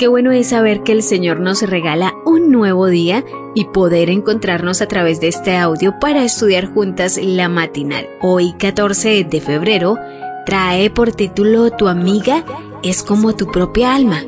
Qué bueno es saber que el Señor nos regala un nuevo día y poder encontrarnos a través de este audio para estudiar juntas la matinal. Hoy, 14 de febrero, trae por título Tu amiga es como tu propia alma.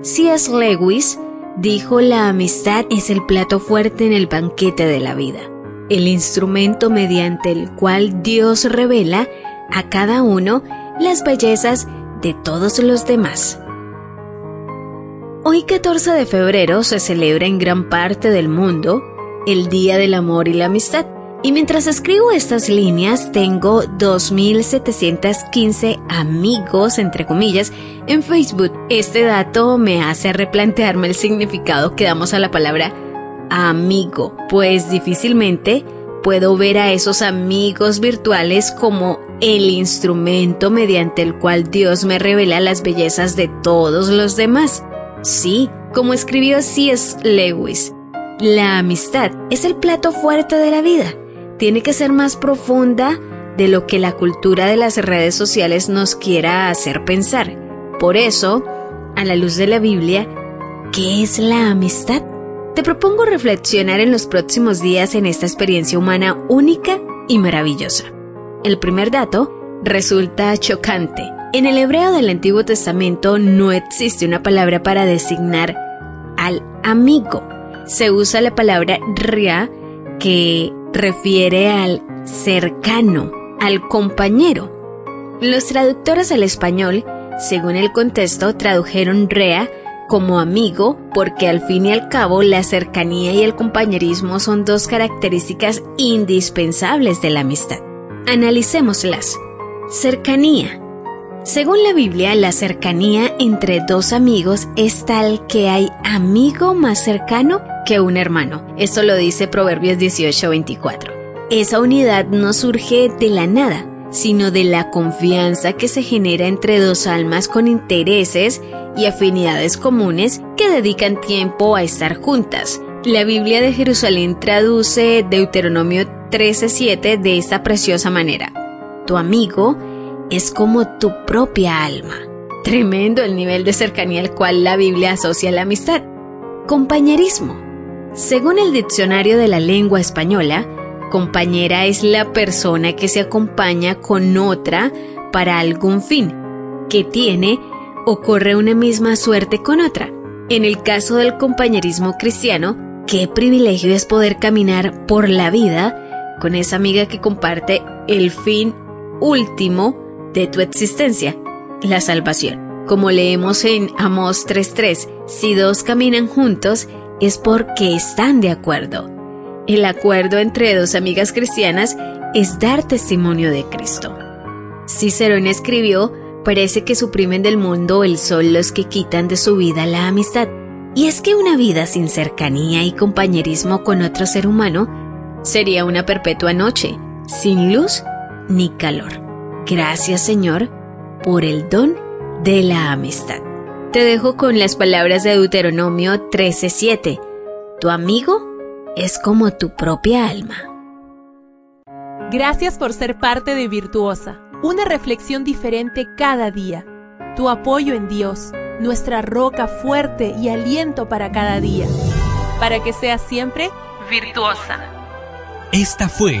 C.S. Lewis dijo la amistad es el plato fuerte en el banquete de la vida, el instrumento mediante el cual Dios revela a cada uno las bellezas de todos los demás. Hoy 14 de febrero se celebra en gran parte del mundo el Día del Amor y la Amistad. Y mientras escribo estas líneas tengo 2.715 amigos, entre comillas, en Facebook. Este dato me hace replantearme el significado que damos a la palabra amigo, pues difícilmente puedo ver a esos amigos virtuales como el instrumento mediante el cual Dios me revela las bellezas de todos los demás. Sí, como escribió C.S. Lewis, la amistad es el plato fuerte de la vida. Tiene que ser más profunda de lo que la cultura de las redes sociales nos quiera hacer pensar. Por eso, a la luz de la Biblia, ¿qué es la amistad? Te propongo reflexionar en los próximos días en esta experiencia humana única y maravillosa. El primer dato resulta chocante en el hebreo del Antiguo Testamento no existe una palabra para designar al amigo. Se usa la palabra ria que refiere al cercano, al compañero. Los traductores al español, según el contexto, tradujeron rea como amigo porque al fin y al cabo la cercanía y el compañerismo son dos características indispensables de la amistad. Analicémoslas. Cercanía según la Biblia, la cercanía entre dos amigos es tal que hay amigo más cercano que un hermano. Esto lo dice Proverbios 18:24. Esa unidad no surge de la nada, sino de la confianza que se genera entre dos almas con intereses y afinidades comunes que dedican tiempo a estar juntas. La Biblia de Jerusalén traduce Deuteronomio 13:7 de esta preciosa manera. Tu amigo es como tu propia alma. Tremendo el nivel de cercanía al cual la Biblia asocia la amistad. Compañerismo. Según el diccionario de la lengua española, compañera es la persona que se acompaña con otra para algún fin, que tiene o corre una misma suerte con otra. En el caso del compañerismo cristiano, qué privilegio es poder caminar por la vida con esa amiga que comparte el fin último de tu existencia, la salvación. Como leemos en Amos 3.3, si dos caminan juntos es porque están de acuerdo. El acuerdo entre dos amigas cristianas es dar testimonio de Cristo. Cicerón escribió, parece que suprimen del mundo el sol los que quitan de su vida la amistad. Y es que una vida sin cercanía y compañerismo con otro ser humano sería una perpetua noche, sin luz ni calor. Gracias Señor por el don de la amistad. Te dejo con las palabras de Deuteronomio 13:7. Tu amigo es como tu propia alma. Gracias por ser parte de Virtuosa, una reflexión diferente cada día. Tu apoyo en Dios, nuestra roca fuerte y aliento para cada día. Para que seas siempre virtuosa. Esta fue